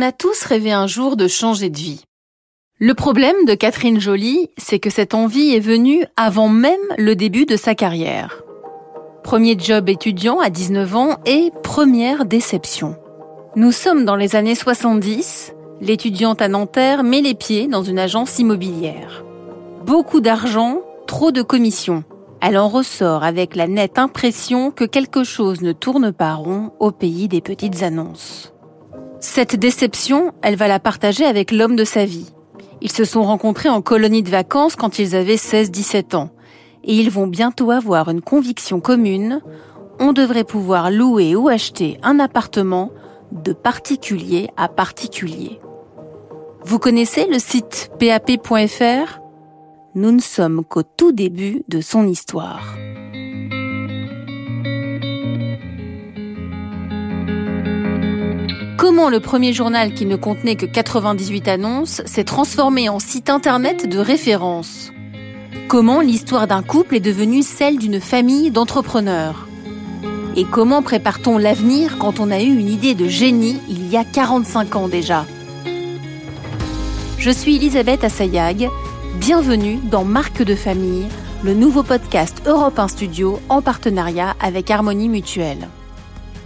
On a tous rêvé un jour de changer de vie. Le problème de Catherine Joly, c'est que cette envie est venue avant même le début de sa carrière. Premier job étudiant à 19 ans et première déception. Nous sommes dans les années 70, l'étudiante à Nanterre met les pieds dans une agence immobilière. Beaucoup d'argent, trop de commissions. Elle en ressort avec la nette impression que quelque chose ne tourne pas rond au pays des petites annonces. Cette déception, elle va la partager avec l'homme de sa vie. Ils se sont rencontrés en colonie de vacances quand ils avaient 16-17 ans. Et ils vont bientôt avoir une conviction commune. On devrait pouvoir louer ou acheter un appartement de particulier à particulier. Vous connaissez le site pap.fr Nous ne sommes qu'au tout début de son histoire. Comment le premier journal qui ne contenait que 98 annonces s'est transformé en site internet de référence? Comment l'histoire d'un couple est devenue celle d'une famille d'entrepreneurs? Et comment prépare-t-on l'avenir quand on a eu une idée de génie il y a 45 ans déjà? Je suis Elisabeth Assayag, bienvenue dans Marque de famille, le nouveau podcast Europe 1 Studio en partenariat avec Harmonie Mutuelle.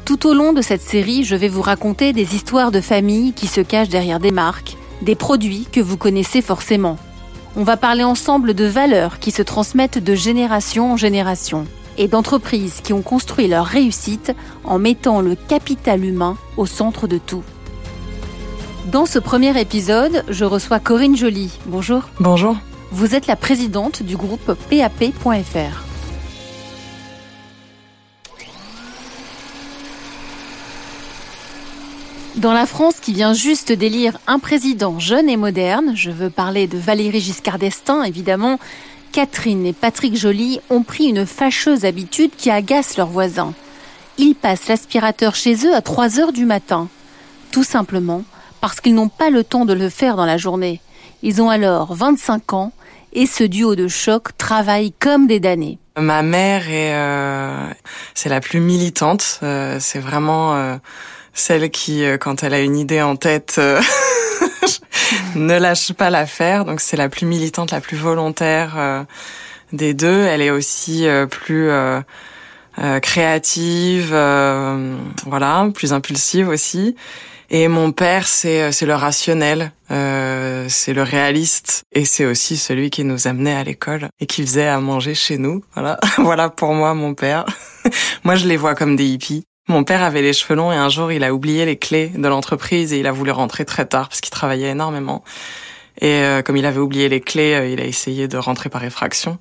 Tout au long de cette série, je vais vous raconter des histoires de familles qui se cachent derrière des marques, des produits que vous connaissez forcément. On va parler ensemble de valeurs qui se transmettent de génération en génération et d'entreprises qui ont construit leur réussite en mettant le capital humain au centre de tout. Dans ce premier épisode, je reçois Corinne Joly. Bonjour. Bonjour. Vous êtes la présidente du groupe PAP.fr. Dans la France qui vient juste d'élire un président jeune et moderne, je veux parler de Valérie Giscard d'Estaing évidemment, Catherine et Patrick Joly ont pris une fâcheuse habitude qui agace leurs voisins. Ils passent l'aspirateur chez eux à 3 heures du matin. Tout simplement parce qu'ils n'ont pas le temps de le faire dans la journée. Ils ont alors 25 ans et ce duo de choc travaille comme des damnés. Ma mère est, euh, c'est la plus militante. Euh, c'est vraiment euh, celle qui, euh, quand elle a une idée en tête, euh, ne lâche pas l'affaire. Donc c'est la plus militante, la plus volontaire euh, des deux. Elle est aussi plus créative, voilà, plus impulsive aussi. Et mon père, c'est c'est le rationnel, c'est le réaliste, et c'est aussi celui qui nous amenait à l'école et qui faisait à manger chez nous. Voilà, voilà pour moi mon père. moi, je les vois comme des hippies. Mon père avait les cheveux longs et un jour il a oublié les clés de l'entreprise et il a voulu rentrer très tard parce qu'il travaillait énormément. Et euh, comme il avait oublié les clés, euh, il a essayé de rentrer par effraction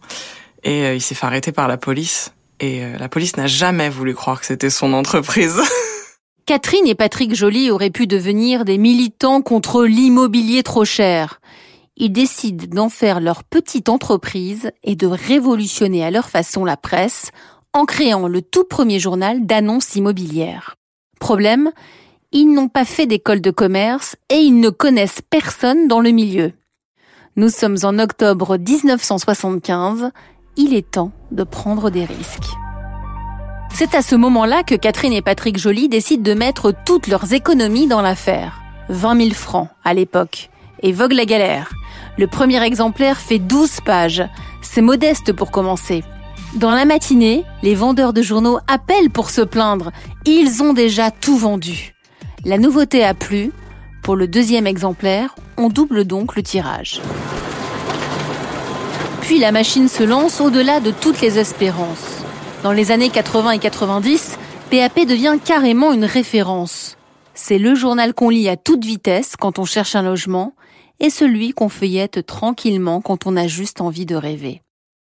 et euh, il s'est fait arrêter par la police. Et la police n'a jamais voulu croire que c'était son entreprise. Catherine et Patrick Joly auraient pu devenir des militants contre l'immobilier trop cher. Ils décident d'en faire leur petite entreprise et de révolutionner à leur façon la presse en créant le tout premier journal d'annonces immobilières. Problème, ils n'ont pas fait d'école de commerce et ils ne connaissent personne dans le milieu. Nous sommes en octobre 1975, il est temps de prendre des risques. C'est à ce moment-là que Catherine et Patrick Joly décident de mettre toutes leurs économies dans l'affaire. 20 000 francs à l'époque. Et vogue la galère. Le premier exemplaire fait 12 pages. C'est modeste pour commencer. Dans la matinée, les vendeurs de journaux appellent pour se plaindre. Ils ont déjà tout vendu. La nouveauté a plu. Pour le deuxième exemplaire, on double donc le tirage. Puis la machine se lance au-delà de toutes les espérances. Dans les années 80 et 90, PAP devient carrément une référence. C'est le journal qu'on lit à toute vitesse quand on cherche un logement et celui qu'on feuillette tranquillement quand on a juste envie de rêver.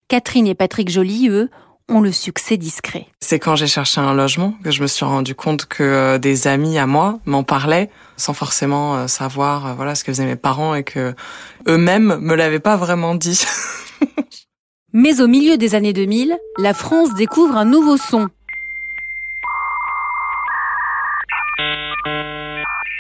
Catherine et Patrick Joly, eux, ont le succès discret. C'est quand j'ai cherché un logement que je me suis rendu compte que euh, des amis à moi m'en parlaient sans forcément euh, savoir euh, voilà ce que faisaient mes parents et que eux-mêmes me l'avaient pas vraiment dit. Mais au milieu des années 2000, la France découvre un nouveau son.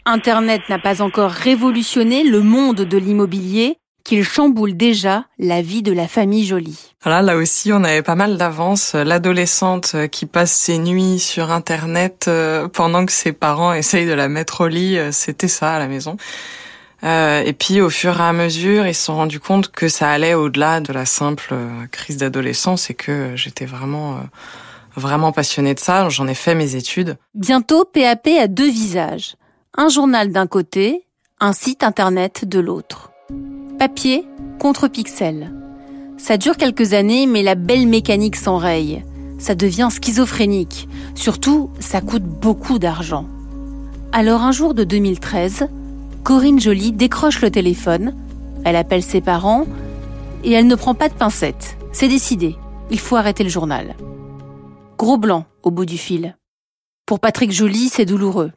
Internet n'a pas encore révolutionné le monde de l'immobilier, qu'il chamboule déjà la vie de la famille Jolie. Voilà, là aussi, on avait pas mal d'avance. L'adolescente qui passe ses nuits sur Internet euh, pendant que ses parents essayent de la mettre au lit, euh, c'était ça à la maison. Euh, et puis, au fur et à mesure, ils se sont rendus compte que ça allait au-delà de la simple crise d'adolescence et que j'étais vraiment, vraiment passionnée de ça. J'en ai fait mes études. Bientôt, PAP a deux visages. Un journal d'un côté, un site internet de l'autre. Papier contre pixel. Ça dure quelques années, mais la belle mécanique s'enraye. Ça devient schizophrénique. Surtout, ça coûte beaucoup d'argent. Alors un jour de 2013, Corinne Joly décroche le téléphone, elle appelle ses parents et elle ne prend pas de pincettes. C'est décidé, il faut arrêter le journal. Gros blanc au bout du fil. Pour Patrick Joly, c'est douloureux.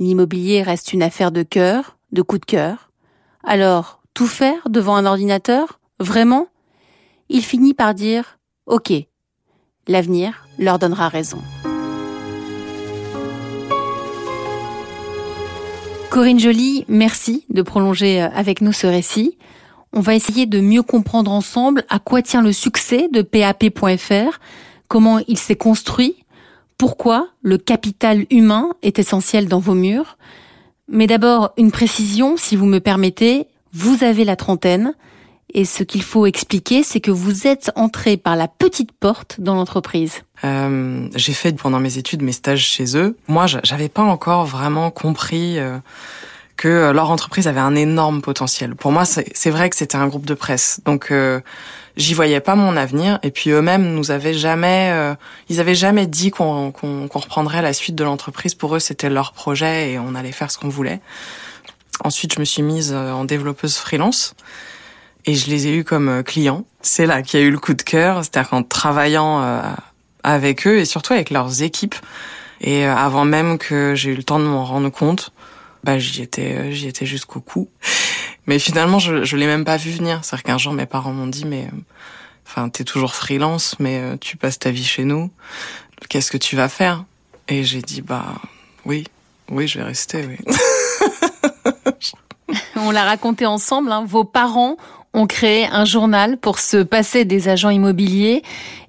L'immobilier reste une affaire de cœur, de coup de cœur. Alors, tout faire devant un ordinateur? Vraiment? Il finit par dire Ok, l'avenir leur donnera raison. Corinne Joly, merci de prolonger avec nous ce récit. On va essayer de mieux comprendre ensemble à quoi tient le succès de PAP.fr, comment il s'est construit, pourquoi le capital humain est essentiel dans vos murs. Mais d'abord, une précision, si vous me permettez, vous avez la trentaine, et ce qu'il faut expliquer, c'est que vous êtes entré par la petite porte dans l'entreprise. Euh, j'ai fait pendant mes études mes stages chez eux. Moi, j'avais pas encore vraiment compris euh, que leur entreprise avait un énorme potentiel. Pour moi, c'est vrai que c'était un groupe de presse, donc euh, j'y voyais pas mon avenir. Et puis eux-mêmes nous avaient jamais, euh, ils avaient jamais dit qu'on reprendrait la suite de l'entreprise. Pour eux, c'était leur projet et on allait faire ce qu'on voulait. Ensuite, je me suis mise euh, en développeuse freelance et je les ai eus comme euh, clients. C'est là qu'il y a eu le coup de cœur, c'est-à-dire qu'en travaillant avec eux et surtout avec leurs équipes. Et avant même que j'ai eu le temps de m'en rendre compte, bah j'y étais, j'y étais jusqu'au cou. Mais finalement, je, je l'ai même pas vu venir. C'est-à-dire qu'un jour, mes parents m'ont dit, mais, enfin, t'es toujours freelance, mais euh, tu passes ta vie chez nous. Qu'est-ce que tu vas faire? Et j'ai dit, bah, oui, oui, je vais rester, oui. On l'a raconté ensemble, hein. vos parents ont créé un journal pour se passer des agents immobiliers.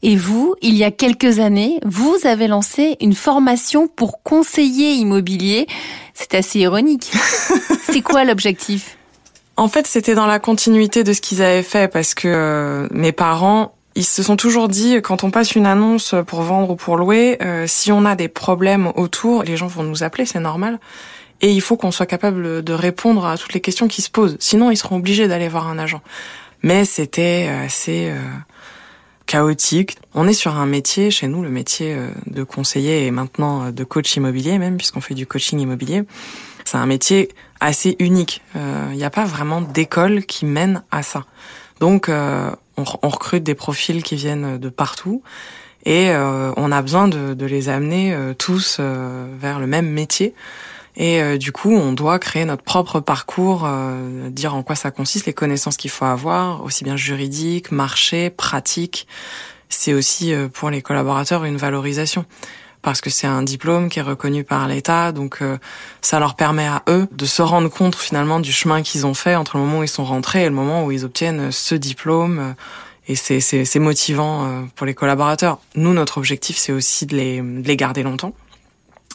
Et vous, il y a quelques années, vous avez lancé une formation pour conseiller immobilier. C'est assez ironique. C'est quoi l'objectif? En fait, c'était dans la continuité de ce qu'ils avaient fait parce que euh, mes parents, ils se sont toujours dit quand on passe une annonce pour vendre ou pour louer, euh, si on a des problèmes autour, les gens vont nous appeler, c'est normal. Et il faut qu'on soit capable de répondre à toutes les questions qui se posent. Sinon, ils seront obligés d'aller voir un agent. Mais c'était assez euh, chaotique. On est sur un métier, chez nous, le métier de conseiller et maintenant de coach immobilier même, puisqu'on fait du coaching immobilier. C'est un métier assez unique. Il euh, n'y a pas vraiment d'école qui mène à ça. Donc, euh, on, recrute des profils qui viennent de partout et euh, on a besoin de, de les amener euh, tous euh, vers le même métier. Et du coup, on doit créer notre propre parcours, dire en quoi ça consiste, les connaissances qu'il faut avoir, aussi bien juridiques, marché, pratique. C'est aussi pour les collaborateurs une valorisation parce que c'est un diplôme qui est reconnu par l'État, donc euh, ça leur permet à eux de se rendre compte finalement du chemin qu'ils ont fait entre le moment où ils sont rentrés et le moment où ils obtiennent ce diplôme. Et c'est, c'est, c'est motivant euh, pour les collaborateurs. Nous, notre objectif, c'est aussi de les, de les garder longtemps.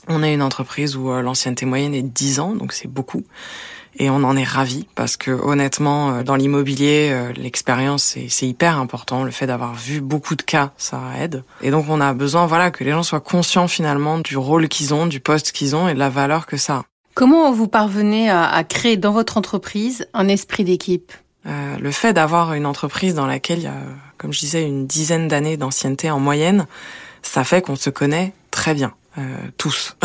On est une entreprise où euh, l'ancienneté moyenne est 10 ans, donc c'est beaucoup. Et on en est ravi parce que honnêtement euh, dans l'immobilier euh, l'expérience c'est hyper important. Le fait d'avoir vu beaucoup de cas ça aide. Et donc on a besoin voilà que les gens soient conscients finalement du rôle qu'ils ont du poste qu'ils ont et de la valeur que ça a. Comment vous parvenez à, créer dans votre entreprise un esprit d'équipe? Euh, Le fait d'avoir une entreprise dans laquelle il y a, comme je disais, une dizaine d'années d'ancienneté en moyenne, ça fait qu'on se connaît très bien, tous.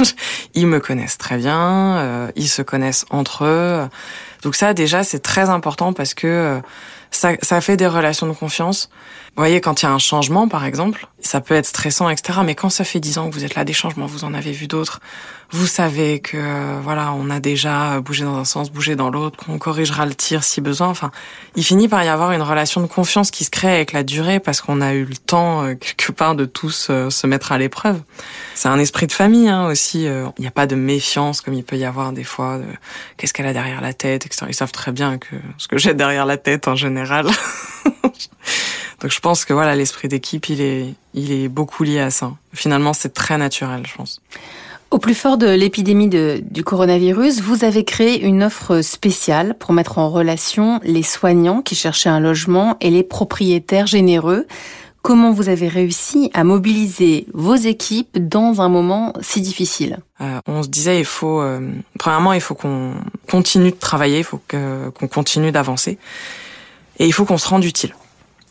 ils me connaissent très bien, euh, ils se connaissent entre eux. Donc ça déjà c'est très important parce que euh, ça, ça fait des relations de confiance. Vous voyez quand il y a un changement par exemple, ça peut être stressant, etc. Mais quand ça fait dix ans que vous êtes là, des changements, vous en avez vu d'autres, vous savez que euh, voilà, on a déjà bougé dans un sens, bougé dans l'autre, qu'on corrigera le tir si besoin. Enfin, il finit par y avoir une relation de confiance qui se crée avec la durée parce qu'on a eu le temps euh, quelque part de tous euh, se mettre à l'épreuve. C'est un esprit de famille hein, aussi. Il n'y a pas de méfiance comme il peut y avoir des fois. Qu'est-ce qu'elle a derrière la tête, etc. Ils savent très bien que ce que j'ai derrière la tête en général. Donc je pense que voilà, l'esprit d'équipe, il est, il est beaucoup lié à ça. Finalement, c'est très naturel, je pense. Au plus fort de l'épidémie du coronavirus, vous avez créé une offre spéciale pour mettre en relation les soignants qui cherchaient un logement et les propriétaires généreux. Comment vous avez réussi à mobiliser vos équipes dans un moment si difficile? Euh, On se disait, il faut, euh, premièrement, il faut qu'on continue de travailler, il faut qu'on continue d'avancer, et il faut qu'on se rende utile.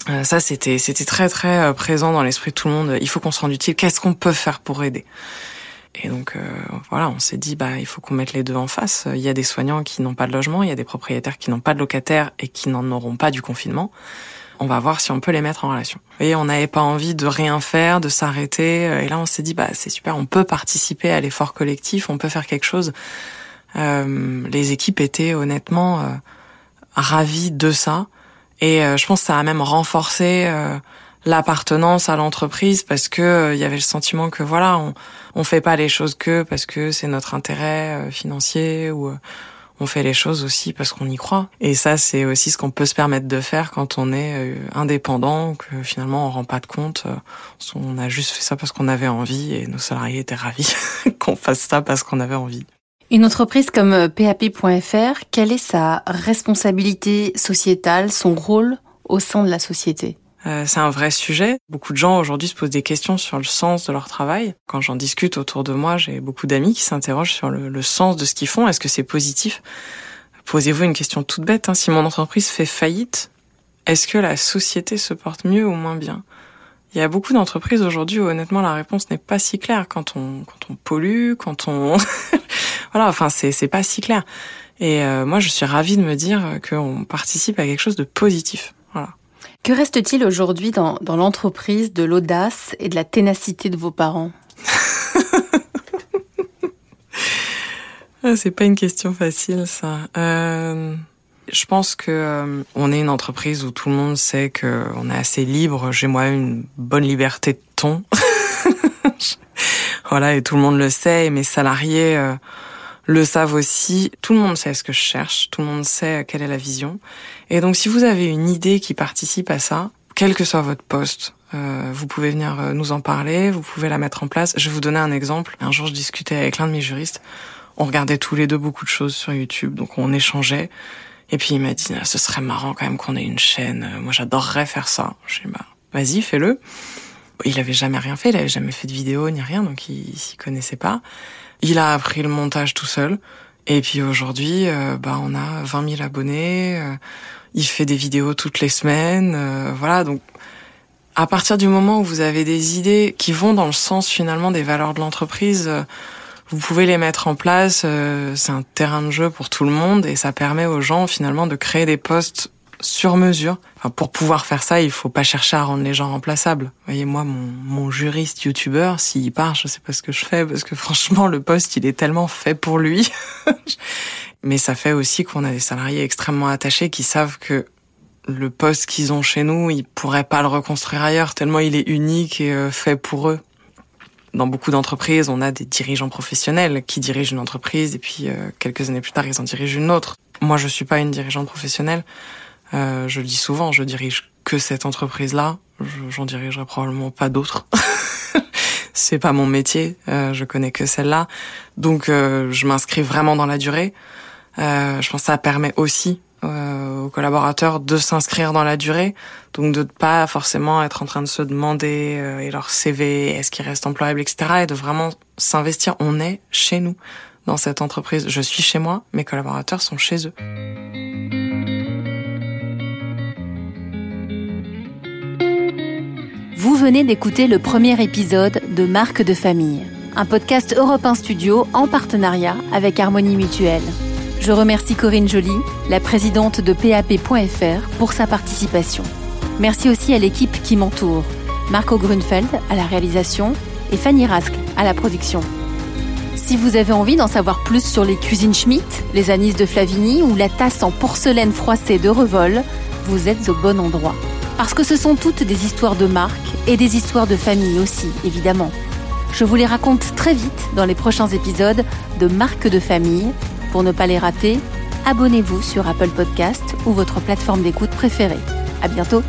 Euh, ça, c'était c'était très très euh, présent dans l'esprit de tout le monde. Il faut qu'on se rende utile. Qu'est-ce qu'on peut faire pour aider? Et donc euh, voilà, on s'est dit bah il faut qu'on mette les deux en face. Il y a des soignants qui n'ont pas de logement, il y a des propriétaires qui n'ont pas de locataires et qui n'en auront pas du confinement. On va voir si on peut les mettre en relation. Et on n'avait pas envie de rien faire, de s'arrêter. Et là, on s'est dit bah c'est super, on peut participer à l'effort collectif, on peut faire quelque chose. Euh, les équipes étaient honnêtement euh, ravies de ça. Et je pense que ça a même renforcé l'appartenance à l'entreprise parce que euh, il y avait le sentiment que voilà on on fait pas les choses que parce que c'est notre intérêt euh, financier ou euh, on fait les choses aussi parce qu'on y croit. Et ça c'est aussi ce qu'on peut se permettre de faire quand on est indépendant que finalement on rend pas de compte on a juste fait ça parce qu'on avait envie et nos salariés étaient ravis qu'on fasse ça parce qu'on avait envie une entreprise comme PAP.fr, quelle est sa responsabilité sociétale, son rôle au sein de la société? Euh, c'est un vrai sujet. Beaucoup de gens aujourd'hui se posent des questions sur le sens de leur travail. Quand j'en discute autour de moi, j'ai beaucoup d'amis qui s'interrogent sur le, sens de ce qu'ils font. Est-ce que c'est positif? Posez-vous une question toute bête. Hein. Si mon entreprise fait faillite, est-ce que la société se porte mieux ou moins bien? Il y a beaucoup d'entreprises aujourd'hui où honnêtement la réponse n'est pas si claire. Quand on quand on pollue, quand on voilà, enfin c'est c'est pas si clair. Et euh, moi je suis ravie de me dire qu'on participe à quelque chose de positif. Voilà. Que reste-t-il aujourd'hui dans, dans l'entreprise de l'audace et de la ténacité de vos parents ah, C'est pas une question facile, ça. Euh, je pense que euh, on est une entreprise où tout le monde sait qu'on est assez libre. J'ai moi une bonne liberté de ton. voilà, et tout le monde le sait. Et mes salariés euh, le savent aussi. Tout le monde sait ce que je cherche, tout le monde sait quelle est la vision. Et donc si vous avez une idée qui participe à ça, quel que soit votre poste, euh, vous pouvez venir euh, nous en parler, vous pouvez la mettre en place. Je vais vous donner un exemple. Un jour, je discutais avec l'un de mes juristes. On regardait tous les deux beaucoup de choses sur YouTube, donc on échangeait. Et puis il m'a dit, ah, ce serait marrant quand même qu'on ait une chaîne. Moi, j'adorerais faire ça. Je dis, bah, vas-y, fais-le. Il avait jamais rien fait, il avait jamais fait de vidéo ni rien, donc il, s'y connaissait pas. Il a appris le montage tout seul. Et puis aujourd'hui, euh, bah, on a 20 000 abonnés. Euh, il fait des vidéos toutes les semaines. Euh, voilà, donc à partir du moment où vous avez des idées qui vont dans le sens finalement des valeurs de l'entreprise, vous pouvez les mettre en place. c'est un terrain de jeu pour tout le monde et ça permet aux gens finalement de créer des postes sur mesure. Enfin, pour pouvoir faire ça, il faut pas chercher à rendre les gens remplaçables. Vous voyez, moi, mon, mon juriste youtubeur, s'il part, je sais pas ce que je fais, parce que franchement, le poste, il est tellement fait pour lui. Mais ça fait aussi qu'on a des salariés extrêmement attachés qui savent que le poste qu'ils ont chez nous, ils pourraient pas le reconstruire ailleurs, tellement il est unique et euh, fait pour eux. Dans beaucoup d'entreprises, on a des dirigeants professionnels qui dirigent une entreprise et puis euh, quelques années plus tard, ils en dirigent une autre. Moi, je suis pas une dirigeante professionnelle. Euh, je le dis souvent, je dirige que cette entreprise-là. J'en dirigerai probablement pas d'autres. c'est pas mon métier. Euh, je connais que celle-là. Donc, euh, je m'inscris vraiment dans la durée. Euh, je pense que ça permet aussi euh, aux collaborateurs de s'inscrire dans la durée, donc de ne pas forcément être en train de se demander euh, et leur CV est-ce qu'il reste employable, etc. Et de vraiment s'investir. On est chez nous dans cette entreprise. Je suis chez moi, mes collaborateurs sont chez eux. Vous venez d'écouter le premier épisode de Marque de famille, un podcast Europe 1 Studio en partenariat avec Harmonie Mutuelle. Je remercie Corinne Joly, la présidente de PAP.fr, pour sa participation. Merci aussi à l'équipe qui m'entoure. Marco Grunfeld à la réalisation et Fanny Rask à la production. Si vous avez envie d'en savoir plus sur les cuisines Schmitt, les anis de Flavigny ou la tasse en porcelaine froissée de Revol, vous êtes au bon endroit. Parce que ce sont toutes des histoires de marque et des histoires de famille aussi, évidemment. Je vous les raconte très vite dans les prochains épisodes de Marques de famille. Pour ne pas les rater, abonnez-vous sur Apple Podcast ou votre plateforme d'écoute préférée. À bientôt!